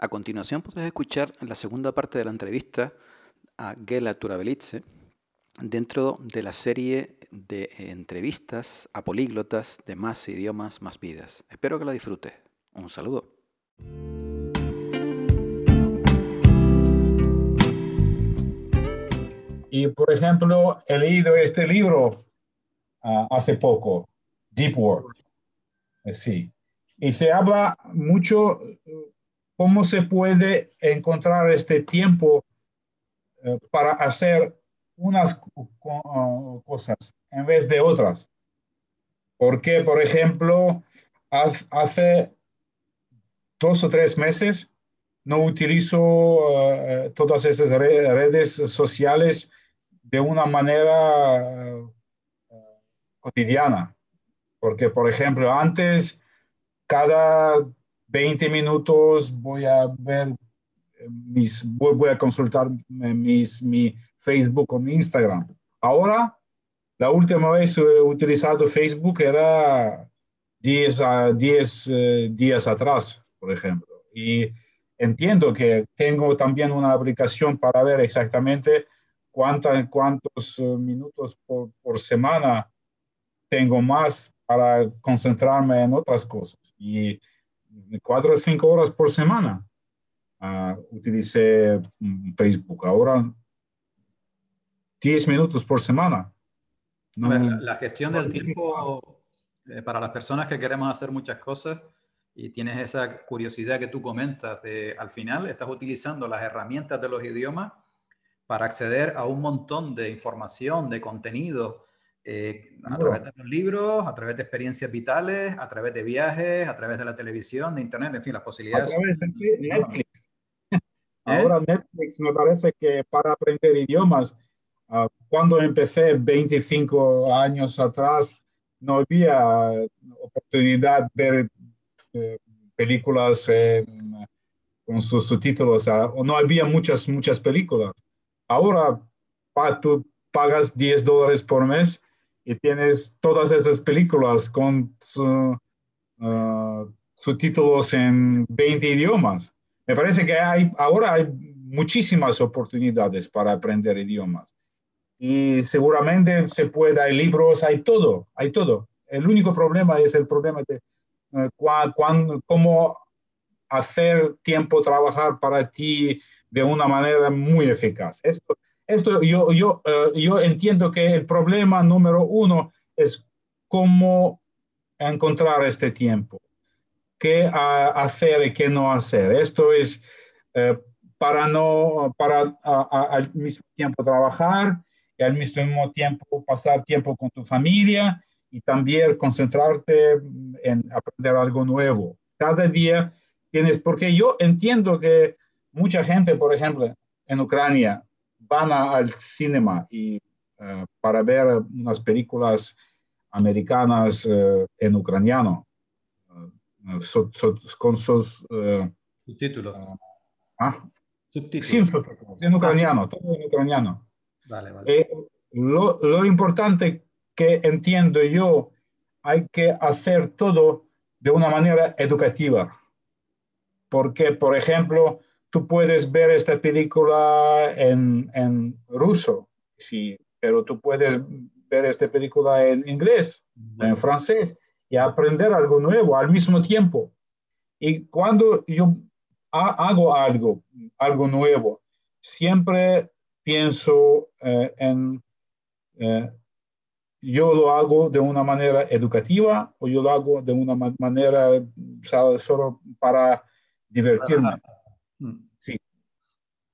A continuación podrás escuchar la segunda parte de la entrevista a Gela Turabelitze dentro de la serie de entrevistas a políglotas de Más idiomas, más vidas. Espero que la disfrutes. Un saludo. Y por ejemplo, he leído este libro ah, hace poco, Deep Work. Eh, sí. Y se habla mucho cómo se puede encontrar este tiempo eh, para hacer unas uh, cosas en vez de otras. Porque, por ejemplo, hace dos o tres meses no utilizo uh, todas esas redes sociales de una manera uh, cotidiana. Porque, por ejemplo, antes, cada 20 minutos voy a ver eh, mis, voy, a consultar mis, mi Facebook o mi Instagram. Ahora, la última vez he utilizado Facebook era 10, a 10 eh, días atrás, por ejemplo. Y entiendo que tengo también una aplicación para ver exactamente cuánta, cuántos eh, minutos por, por semana tengo más para concentrarme en otras cosas. Y cuatro o cinco horas por semana uh, utilicé mm, Facebook. Ahora, diez minutos por semana. la, gestión del tiempo eh, para las personas que queremos hacer muchas cosas y tienes esa curiosidad que tú comentas de al final estás utilizando las herramientas de los idiomas para acceder a un montón de información, de contenido, eh, a través de los libros, a través de experiencias vitales, a través de viajes, a través de la televisión, de internet, en fin, las posibilidades. A través de Netflix. ¿Eh? Ahora Netflix me parece que para aprender idiomas, uh, cuando empecé 25 años atrás, no había oportunidad de ver eh, películas con sus subtítulos, uh, o no había muchas, muchas películas. Ahora pa, tú pagas 10 dólares por mes y tienes todas esas películas con uh, subtítulos en 20 idiomas. Me parece que hay, ahora hay muchísimas oportunidades para aprender idiomas. Y seguramente se puede, hay libros, hay todo, hay todo. El único problema es el problema de uh, cómo hacer tiempo trabajar para ti de una manera muy eficaz. Esto yo, yo, eh, yo entiendo que el problema número uno es cómo encontrar este tiempo, qué hacer y qué no hacer. Esto es eh, para no, para al mismo tiempo trabajar y al mismo tiempo pasar tiempo con tu familia y también concentrarte en aprender algo nuevo. Cada día tienes, porque yo entiendo que mucha gente, por ejemplo, en Ucrania, van al cinema y eh, para ver unas películas americanas eh, en ucraniano eh, con sus subtítulos. ¿ah? Sin subtítulos, en ucraniano, ah, todo en ucraniano. Vale, vale. Lo, lo, importante que entiendo yo, hay que hacer todo de una manera educativa. Porque, por ejemplo, tú puedes ver esta película en, en ruso, sí, pero tú puedes ver esta película en inglés, en francés, y aprender algo nuevo al mismo tiempo. Y cuando yo hago algo, algo nuevo, siempre pienso eh, en, eh, yo lo hago de una manera educativa o yo lo hago de una manera solo para divertirme.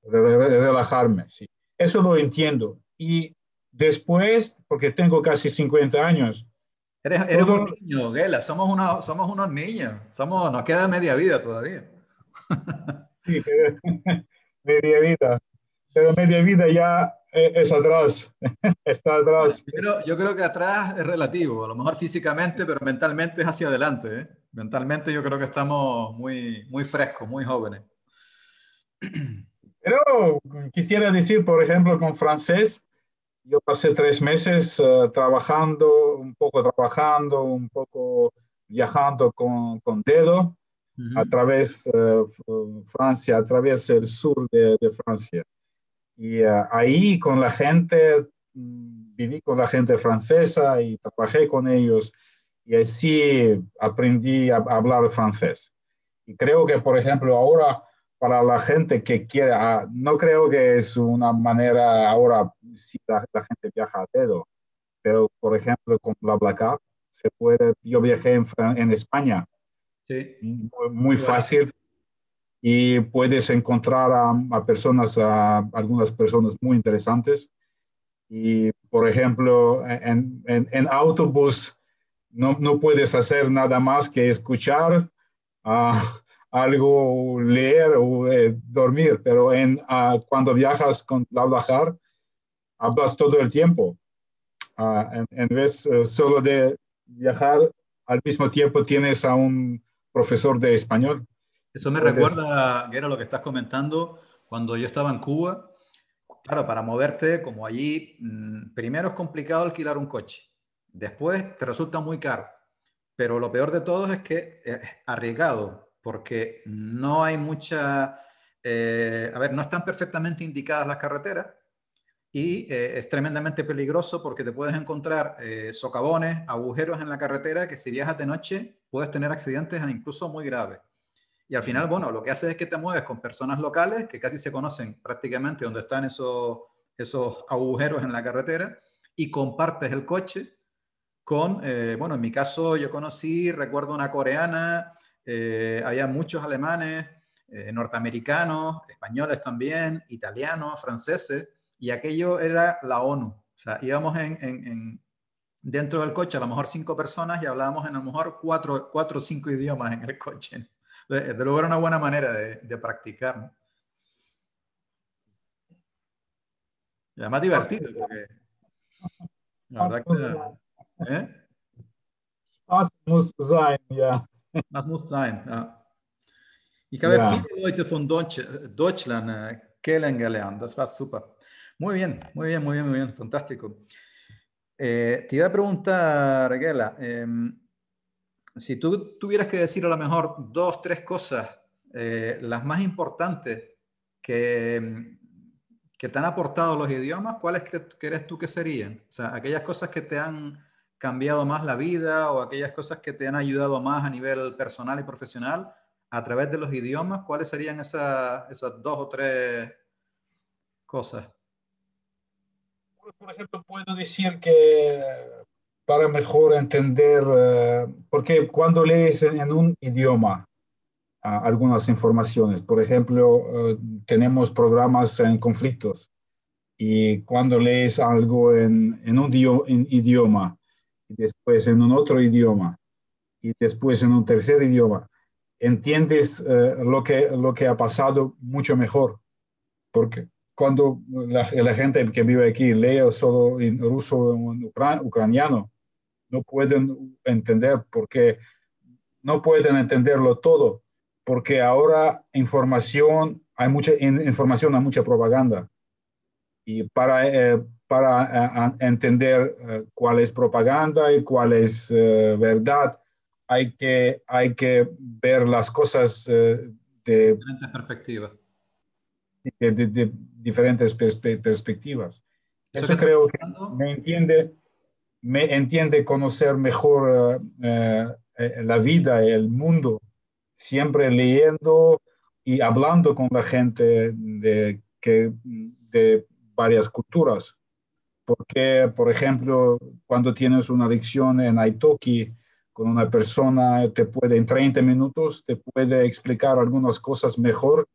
Relajarme, sí. Eso lo entiendo. Y después, porque tengo casi 50 años. Eres, eres un niño, Gela, somos, una, somos unos niños, somos, nos queda media vida todavía. Sí, media vida. Pero media vida ya e, es atrás, está atrás. Yo creo, yo creo, que atrás es relativo, a lo mejor físicamente, pero mentalmente es hacia adelante. ¿eh? Mentalmente yo creo que estamos muy, muy frescos, muy jóvenes. Pero quisiera decir, por ejemplo, con francés, yo pasé tres meses eh, trabajando, un poco trabajando, un poco viajando con, con dedo, a través de Francia, a través del sur de, Francia. Y ahí con la gente, mm, viví con la gente francesa y trabajé con ellos y así aprendí a hablar francés. Y creo que, por ejemplo, ahora para la gente que quiere, ah, no creo que es una manera ahora si la, gente viaja a dedo, pero por ejemplo con BlaBlaCar se puede, yo viajé en, en España, sí. muy, fácil y puedes encontrar a, personas, a algunas personas muy interesantes. Y por ejemplo, en, en, en autobús no, no, puedes hacer nada más que escuchar. Uh, algo leer o eh, dormir, pero en, ah, cuando viajas con BlaBlaCar, hablas todo el tiempo. Uh, en, vez eh, solo de viajar, al mismo tiempo tienes a un profesor de español. Eso me recuerda, Guerra, lo que estás comentando cuando yo estaba en Cuba. Claro, para moverte, como allí, mm, primero es complicado alquilar un coche. Después te resulta muy caro. Pero lo peor de todo es que es arriesgado porque no hay mucha, eh, a ver, no están perfectamente indicadas las carreteras y eh, es tremendamente peligroso porque te puedes encontrar eh, socavones, agujeros en la carretera que si viajas de noche puedes tener accidentes incluso muy graves. Y al final, bueno, lo que hace es que te mueves con personas locales que casi se conocen prácticamente donde están esos, esos agujeros en la carretera y compartes el coche con, bueno, en mi caso yo conocí, recuerdo una coreana, eh, había muchos alemanes, eh, norteamericanos, españoles también, italianos, franceses, y aquello era la ONU. O sea, íbamos en, dentro del coche, a lo mejor cinco personas y hablábamos en a lo mejor cuatro, cuatro o cinco idiomas en el coche. De, luego era una buena manera de, practicar. Y además divertido, porque la verdad que... ¿eh? Das muss sein, ja. Ich habe ja. viele Leute von Deutsch, Deutschland äh, kennengelernt. Das war super. Muy bien, muy bien, muy bien, muy bien. Fantástico. Eh, te iba a preguntar, Reguela, eh, si tú tuvieras que decir a lo mejor dos, tres cosas, eh, las más importantes que, que te han aportado los idiomas, ¿cuáles crees tú que serían? O sea, aquellas cosas que te han cambiado más la vida o aquellas cosas que te han ayudado más a nivel personal y profesional a través de los idiomas? ¿Cuáles serían esas, esas dos o tres cosas? Por ejemplo, puedo decir que para mejor entender, eh, porque cuando lees en, un idioma algunas informaciones, por ejemplo, eh, tenemos programas en conflictos y cuando lees algo en, en un idioma, después en un otro idioma y después en un tercer idioma, entiendes eh, lo, que, lo que ha pasado mucho mejor. Porque cuando la, gente que vive aquí lee solo en ruso ucraniano, no pueden entender porque no pueden entenderlo todo, porque ahora información, hay mucha información, hay mucha propaganda. Y para, eh, para eh, entender eh, cuál es propaganda y cuál es eh, verdad, hay que, hay que ver las cosas de diferentes perspectivas. De, diferentes perspectivas. Eso, creo que me entiende, me entiende conocer mejor la vida, el mundo, siempre leyendo y hablando con la gente de, que, de varias culturas. Porque, por ejemplo, cuando tienes una adicción en Italki con una persona, te puede en 30 minutos, te puede explicar algunas cosas mejor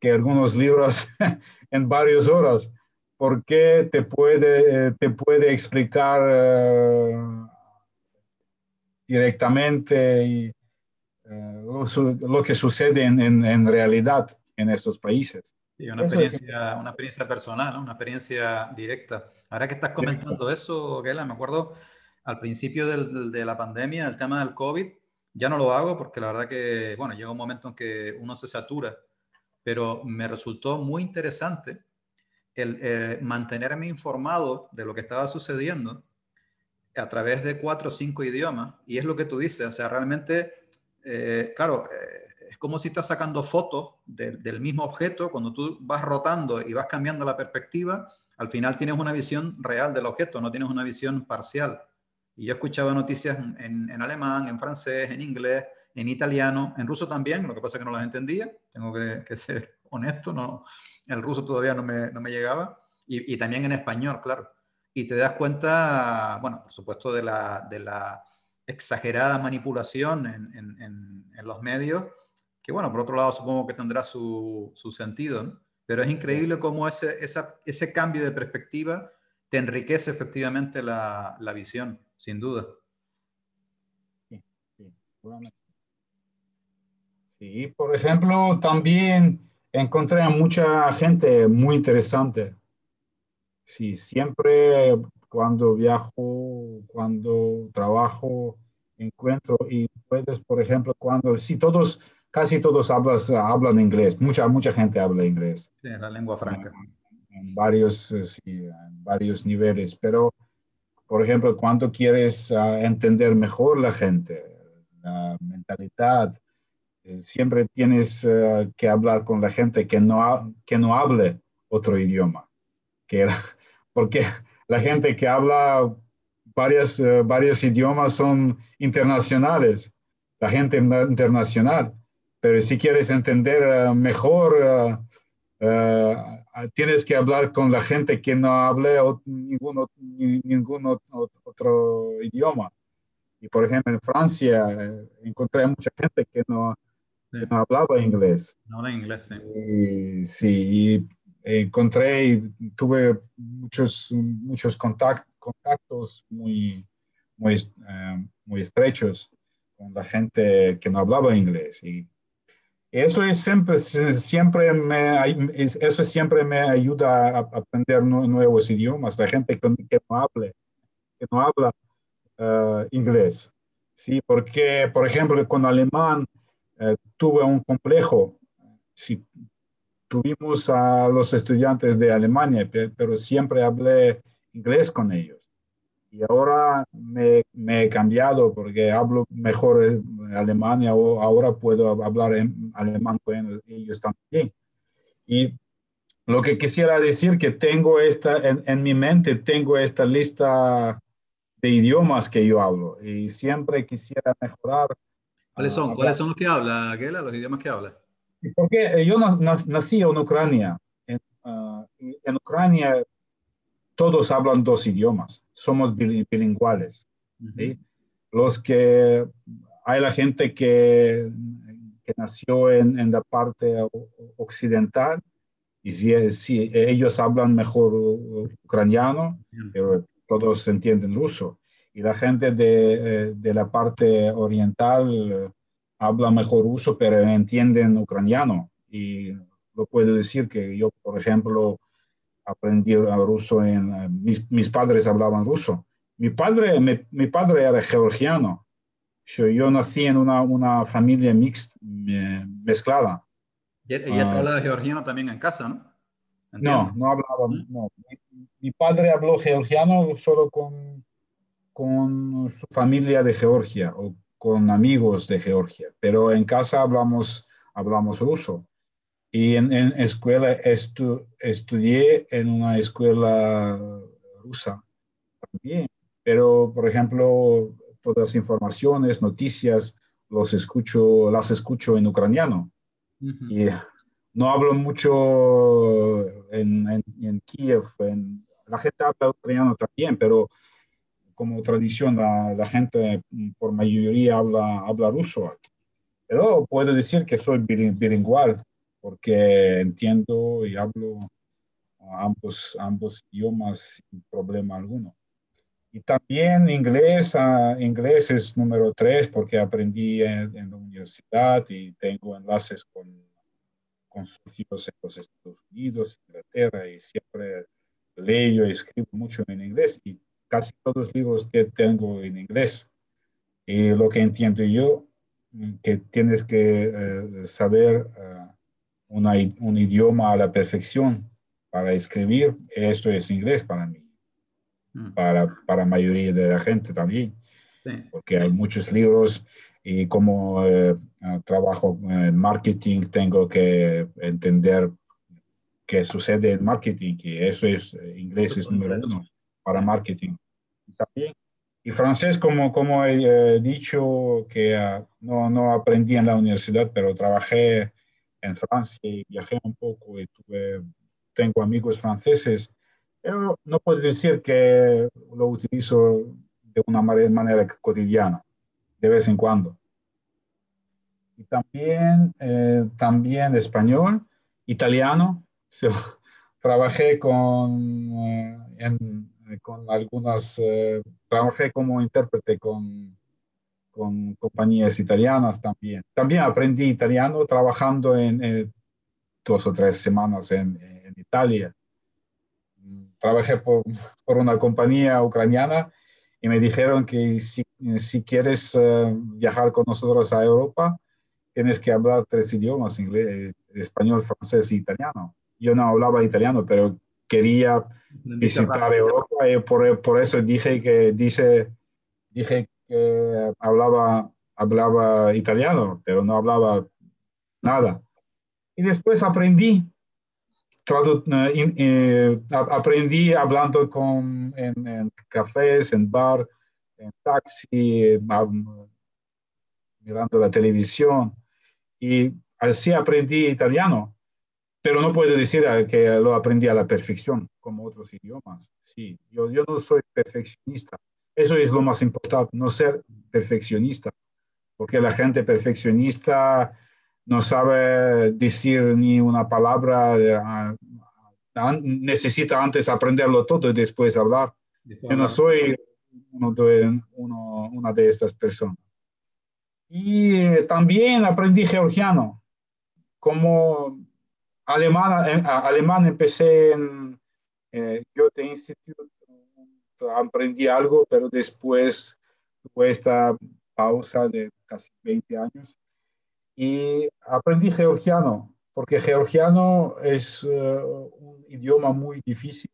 que algunos libros en varias horas. Porque te puede, te puede explicar eh, directamente eh, lo, que sucede en, en realidad en estos países una, experiencia, una experiencia personal, una experiencia directa. Ahora que estás comentando eso, Gela, me acuerdo al principio de la pandemia, el tema del COVID, ya no lo hago porque la verdad que, bueno, llega un momento en que uno se satura, pero me resultó muy interesante el eh, mantenerme informado de lo que estaba sucediendo a través de cuatro o cinco idiomas. Y es lo que tú dices, o sea, realmente, eh, claro, eh, es como si estás sacando fotos del mismo objeto, cuando tú vas rotando y vas cambiando la perspectiva, al final tienes una visión real del objeto, no tienes una visión parcial. Y yo escuchaba noticias en, en alemán, en francés, en inglés, en italiano, en ruso también, lo que pasa es que no las entendía, tengo que, que ser honesto, no, el ruso todavía no me, no me llegaba, y, y, también en español, claro. Y te das cuenta, bueno, por supuesto, de la, de la exagerada manipulación en, en, en, los medios, que bueno, por otro lado supongo que tendrá su, su sentido, ¿no? pero es increíble cómo ese, esa, ese cambio de perspectiva te enriquece efectivamente la, la visión, sin duda. Sí, sí, sí, por ejemplo, también encontré a mucha gente muy interesante. Sí, siempre cuando viajo, cuando trabajo, encuentro y puedes, por ejemplo, cuando, si todos, casi todos hablas, hablan inglés, mucha, mucha gente habla inglés. Sí, la lengua franca. En, varios, eh, sí, en varios niveles, pero, por ejemplo, cuando quieres uh, entender mejor la gente, la mentalidad, eh, siempre tienes uh, que hablar con la gente que no, que no hable otro idioma, que, porque la gente que habla varias, uh, varios idiomas son internacionales, la gente internacional. Pero si quieres entender uh, mejor, uh, tienes que hablar con la gente que no hable ningún, ningún otro idioma. Y por ejemplo, en Francia eh, encontré mucha gente que no, sí. que no hablaba inglés. No habla inglés, sí. Y, sí, encontré y tuve muchos, muchos contact, contactos muy, muy, muy estrechos con la gente que no hablaba inglés. Y eso es siempre, siempre me, eso siempre me ayuda a aprender nuevos idiomas. La gente que, no hable, que no habla uh, inglés. Sí, porque, por ejemplo, con alemán uh, tuve un complejo. Sí, tuvimos a los estudiantes de Alemania, pero siempre hablé inglés con ellos. Y ahora me, me he cambiado porque hablo mejor en Alemania o ahora puedo hablar en alemán con ellos también. Y lo que quisiera decir que tengo esta, en, en mi mente tengo esta lista de idiomas que yo hablo y siempre quisiera mejorar. ¿Cuáles son? Uh, ¿Cuáles son los que habla, Gela? Los idiomas que habla. Porque yo nací en Ucrania. En, uh, en, Ucrania todos hablan dos idiomas. Somos. Uh -huh. ¿sí? Los que hay la gente que, que nació en, en, la parte occidental y si, si ellos hablan mejor ucraniano, pero todos entienden ruso. Y la gente de, de la parte oriental habla mejor ruso, pero entienden ucraniano. Y lo puedo decir que yo, por ejemplo, aprendí ruso en... Mis, mis padres hablaban ruso. Mi padre, mi, mi padre era georgiano. Yo, yo, nací en una, una familia mixta, mezclada. ¿Y, y uh, habla georgiano también en casa, no? No, no hablaba. ¿Mm? No. Mi, mi, padre habló georgiano solo con, con su familia de Georgia o con amigos de Georgia, pero en casa hablamos, hablamos ruso. Y en, en escuela estu, estudié en una escuela rusa también, pero por ejemplo, todas las informaciones, noticias, los escucho, las escucho en ucraniano. Uh -huh. Y no hablo mucho en, en, en Kiev, en, la gente habla ucraniano también, pero como tradición la, la, gente por mayoría habla, habla ruso aquí. Pero puedo decir que soy bilingüal porque entiendo y hablo ambos, ambos idiomas sin problema alguno. Y también inglés, uh, inglés es número tres porque aprendí en, en, la universidad y tengo enlaces con, con socios en los Estados Unidos, Inglaterra y siempre leo y escribo mucho en inglés y casi todos los libros que tengo en inglés. Y lo que entiendo yo, mm, que tienes que uh, saber uh, una, un idioma a la perfección para escribir, esto es inglés para mí, mm. para, para la mayoría de la gente también, sí. porque hay muchos libros y como eh, trabajo en marketing tengo que entender qué sucede en marketing, y eso es, inglés es número uno para marketing. También y francés, como, como he dicho, que ah, no, no aprendí en la universidad, pero trabajé en Francia y viajé un poco y tengo amigos franceses, pero no puedo decir que lo utilizo de una manera, cotidiana, de vez en cuando. Y también, eh, también español, italiano. trabajé con, eh, con algunas, eh, trabajé como intérprete con, con compañías italianas también. También aprendí italiano trabajando en dos o tres semanas en, en Italia. Trabajé por, por, una compañía ucraniana y me dijeron que si, si quieres eh, viajar con nosotros a Europa, tienes que hablar tres idiomas, inglés, español, francés e italiano. Yo no hablaba italiano, pero quería visitar Europa y por, por, eso dije que, dice, dije que hablaba, hablaba italiano, pero no hablaba nada. Y después aprendí, eh, eh, aprendí hablando con, en, cafés, en bar, en taxi, mirando la televisión. Y así aprendí italiano pero no puedo decir que lo aprendí a la perfección como otros idiomas. Sí, yo, yo no soy perfeccionista. Eso es lo más importante, no ser perfeccionista, porque la gente perfeccionista no sabe decir ni una palabra, ah, necesita antes aprenderlo todo y después hablar. Yo no soy uno de, uno, una de estas personas. Y también aprendí georgiano, como alemán, en, alemán empecé en eh, Goethe Institute, aprendí algo, pero después tuve esta pausa de casi 20 años y aprendí georgiano, porque georgiano es eh, un idioma muy difícil.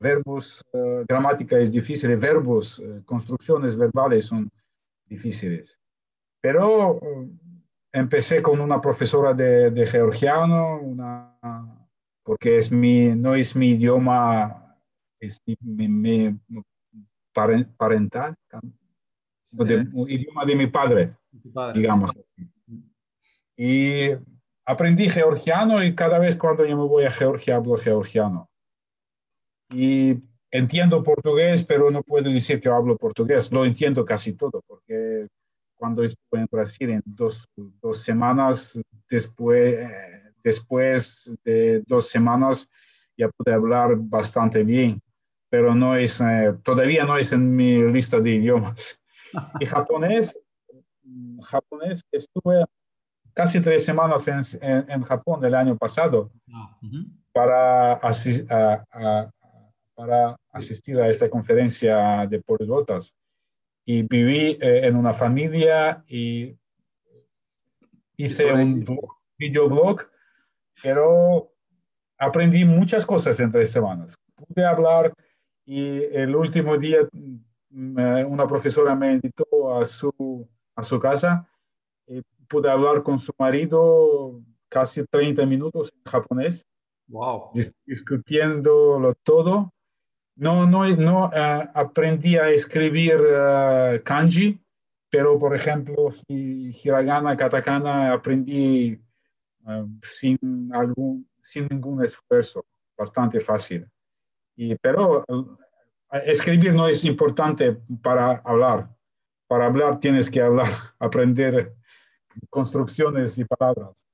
Verbos, uh, gramática es difícil, verbos, construcciones verbales son difíciles. Pero empecé con una profesora de, georgiano, una, porque es mi, no es mi idioma, es mi, parental, idioma de mi padre, digamos. Y aprendí georgiano y cada vez cuando yo me voy a Georgia hablo georgiano. Y entiendo portugués, pero no puedo decir que hablo portugués. Lo entiendo casi todo, porque cuando estuve en Brasil en dos, dos semanas, después, después de dos semanas ya pude hablar bastante bien, pero no es, eh, todavía no es en mi lista de idiomas. Y japonés, japonés estuve casi tres semanas en, en, Japón el año pasado ah, para, para asistir a esta conferencia de poligotas y viví eh, en una familia y hice un videoblog, pero aprendí muchas cosas en tres semanas. Pude hablar y el último día mm, una profesora me invitó a su, a su casa y pude hablar con su marido casi 30 minutos en japonés. Wow. discutiéndolo todo no, no, no uh, aprendí a escribir uh, kanji, pero por ejemplo, hiragana, katakana, aprendí uh, sin, algún, sin ningún esfuerzo, bastante fácil. Y, pero escribir no es importante para hablar. Para hablar tienes que hablar, aprender construcciones y palabras.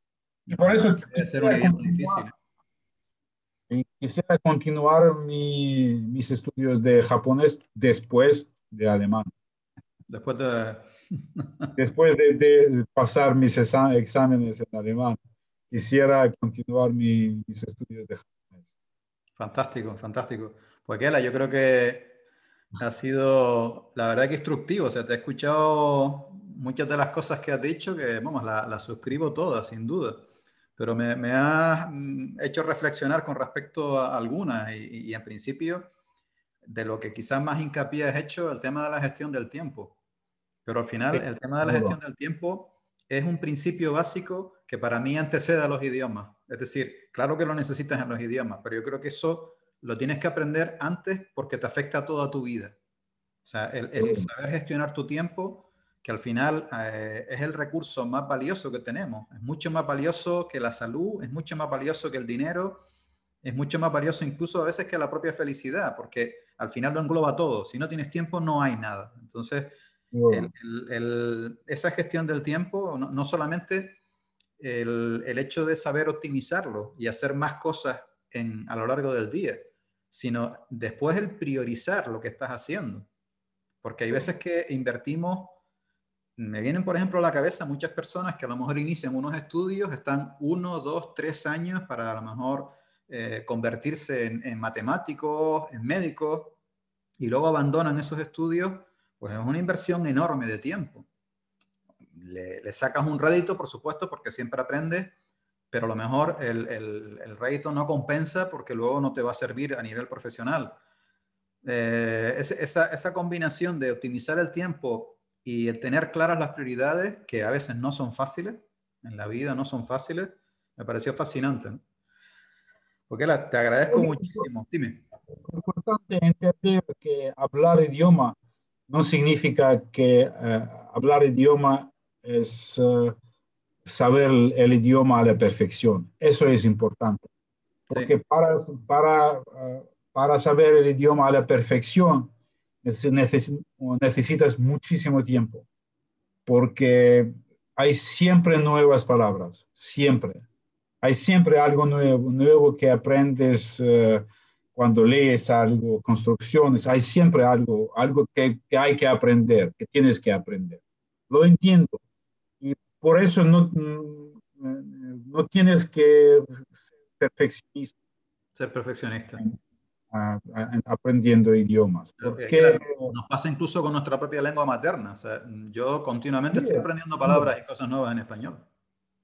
Y por eso... Es ser difícil quisiera continuar mis estudios de japonés después de alemán. Después de... después de, pasar mis exámenes en alemán, quisiera continuar mis estudios de japonés. Fantástico, fantástico. Pues Kela, yo creo que ha sido, la verdad que instructivo. O sea, te he escuchado muchas de las cosas que has dicho, que, vamos, las suscribo todas, sin duda pero me, me ha mm, hecho reflexionar con respecto a algunas y, en principio de lo que quizás más hincapié has hecho, el tema de la gestión del tiempo. Pero al final, el tema de la gestión del tiempo es un principio básico que para mí antecede a los idiomas. Es decir, claro que lo necesitas en los idiomas, pero yo creo que eso lo tienes que aprender antes porque te afecta a toda tu vida. O sea, el, saber gestionar tu tiempo, que al final eh, es el recurso más valioso que tenemos. Es mucho más valioso que la salud, es mucho más valioso que el dinero, es mucho más valioso incluso a veces que la propia felicidad, porque al final lo engloba todo. Si no tienes tiempo, no hay nada. Entonces, esa gestión del tiempo, no, solamente el, hecho de saber optimizarlo y hacer más cosas en, a lo largo del día, sino después el priorizar lo que estás haciendo. Porque hay veces que invertimos, me vienen por ejemplo a la cabeza muchas personas que a lo mejor inician unos estudios, están uno, dos, tres años para a lo mejor eh, convertirse en, matemáticos, en médicos, y luego abandonan esos estudios, pues es una inversión enorme de tiempo. Le, le sacas un rédito, por supuesto, porque siempre aprendes, pero a lo mejor el, el, rédito no compensa porque luego no te va a servir a nivel profesional. Eh, esa, esa, combinación de optimizar el tiempo y el tener claras las prioridades, que a veces no son fáciles, en la vida no son fáciles, me pareció fascinante. Porque te agradezco muchísimo. Dime. Es importante entender que hablar idioma no significa que eh, hablar idioma es... Eh, saber el, idioma a la perfección. Eso es importante. Porque para, para, uh, para saber el idioma a la perfección necesitas muchísimo tiempo. Porque hay siempre nuevas palabras, siempre. Hay siempre algo nuevo, nuevo que aprendes uh, cuando lees algo, construcciones. Hay siempre algo, algo que, que hay que aprender, que tienes que aprender. Lo entiendo por eso no, mm, no tienes que ser perfeccionista. Ser perfeccionista. aprendiendo idiomas. nos pasa incluso con nuestra propia lengua materna. yo continuamente estoy aprendiendo palabras y cosas nuevas en español.